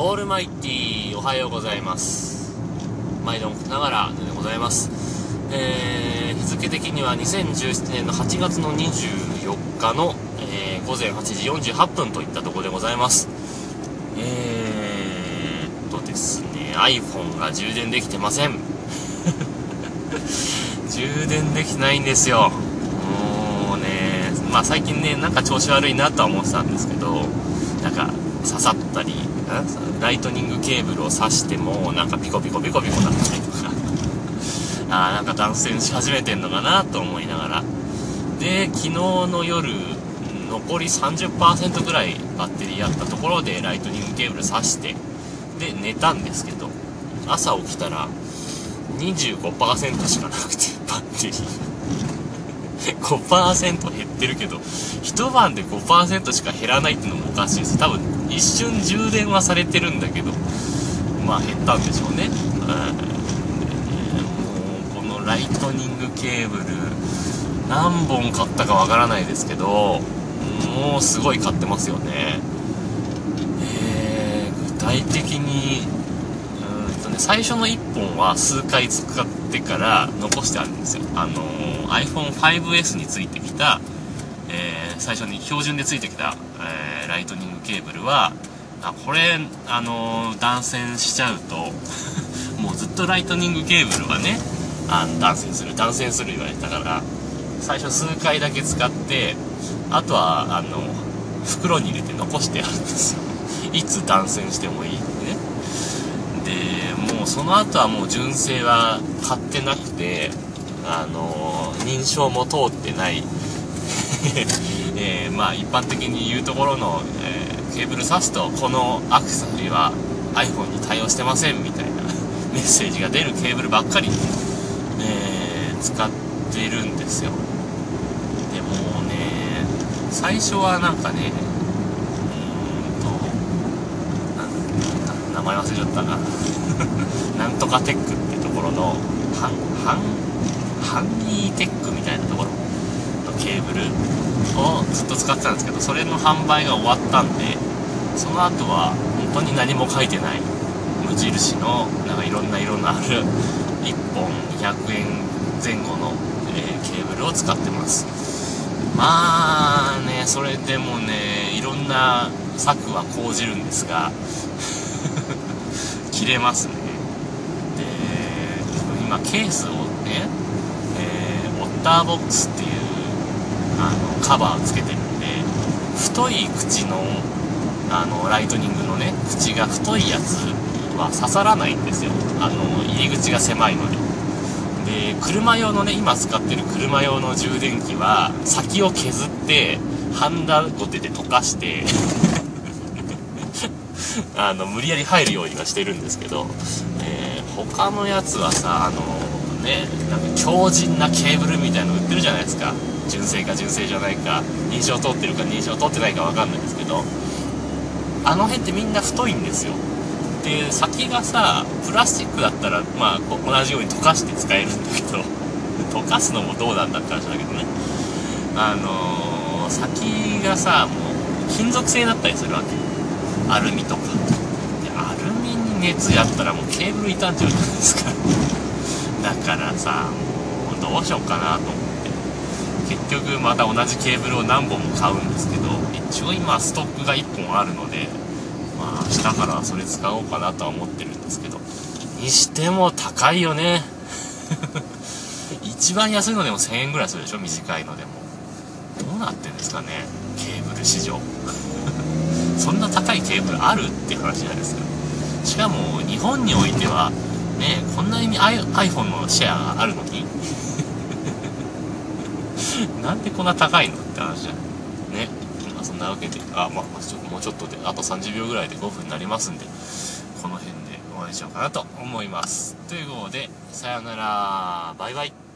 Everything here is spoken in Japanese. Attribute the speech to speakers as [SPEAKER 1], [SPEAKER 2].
[SPEAKER 1] オールマイティーおはようございます。毎度のことながらでございます。えー、日付的には2017年の8月の24日の、えー、午前8時48分といったところでございます。えー、っとですね iPhone が充電できてません。充電できてないんですよ。もうねまあ最近ねなんか調子悪いなとは思ってたんですけどなんか刺さったりライトニングケーブルを挿してもなんかピコピコピコピコなったりとか。あなんか断線し始めてんのかなと思いながら。で昨日の夜残り30%ぐらいバッテリーあったところでライトニングケーブル挿してで寝たんですけど朝起きたら25%しかなくて バッテリー。5%減ってるけど一晩で5%しか減らないっていうのもおかしいです。多分一瞬充電はされてるんだけどまあ減ったんでしょうね、うん、もうこのライトニングケーブル何本買ったかわからないですけどもうすごい買ってますよね。えー、具体的にうんとね最初の1本は数回使ってから残してあるんですよ。あのー、iPhone5S についてきたえー、最初に標準でついてきた、えー、ライトニングケーブルはあこれ、あの、断線しちゃうと もうずっとライトニングケーブルはねあ断線する断線する言われたから最初数回だけ使ってあとはあの袋に入れて残してあるんですよ。いつ断線してもいいってね。でもうその後はもう純正は買ってなくてあの認証も通ってない。えー、まあ一般的に言うところの、えー、ケーブル挿すとこのアクセサリーは iPhone に対応してませんみたいな メッセージが出るケーブルばっかり、えー、使ってるんですよ。でもね最初はなんかねうんと名前忘れちゃったな。なんとかテックってところのハンハンハンギーテックみたいなところ。ケーブルをずっと使ってたんですけどそれの販売が終わったんでその後は本当に何も書いてない無印のなんかいろんな色のある1本200円前後の、えー、ケーブルを使ってます。まあねそれでもねいろんな策は講じるんですが 切れますね。で今ケースをね、えー、オッターボックスっていうあのカバーつけてるんで太い口のあのライトニングのね口が太いやつは刺さらないんですよ。あの入り口が狭いので。で車用のね今使ってる車用の充電器は先を削ってハンダゴテで溶かして あの無理やり入るようにはしてるんですけど、えー、他のやつはさあのねなんか強靭なケーブルみたいの売ってるじゃないですか。純正か純正じゃないか認証通ってるか認証通ってないか分かんないんですけどあの辺ってみんな太いんですよ。で先がさプラスチックだったらまあ同じように溶かして使えるんだけど 溶かすのもどうなんだって話だけどね。あのー、先がさもう金属製だったりするわけ。アルミとか。でアルミに熱やったらもうケーブル傷んじゃうじゃないですかだからさもうどうしようかなと思って。結局また同じケーブルを何本も買うんですけど一応今ストックが1本あるのでまあ明日からそれ使おうかなとは思ってるんですけどにしても高いよね。一番安いのでも1000円ぐらいするでしょ？短いのでも。どうなってんですかね？ケーブル市場。そんな高いケーブルあるって話じゃないですか。しかも日本においてはねこんなに iPhone のシェアがあるのになんでこんな高いのって話じゃん。ね。まあ、そんなわけで、あ、まあ、もうちょっとで、あと30秒ぐらいで5分になりますんで、この辺で終わりにしようかなと思います。ということで、さよなら、バイバイ。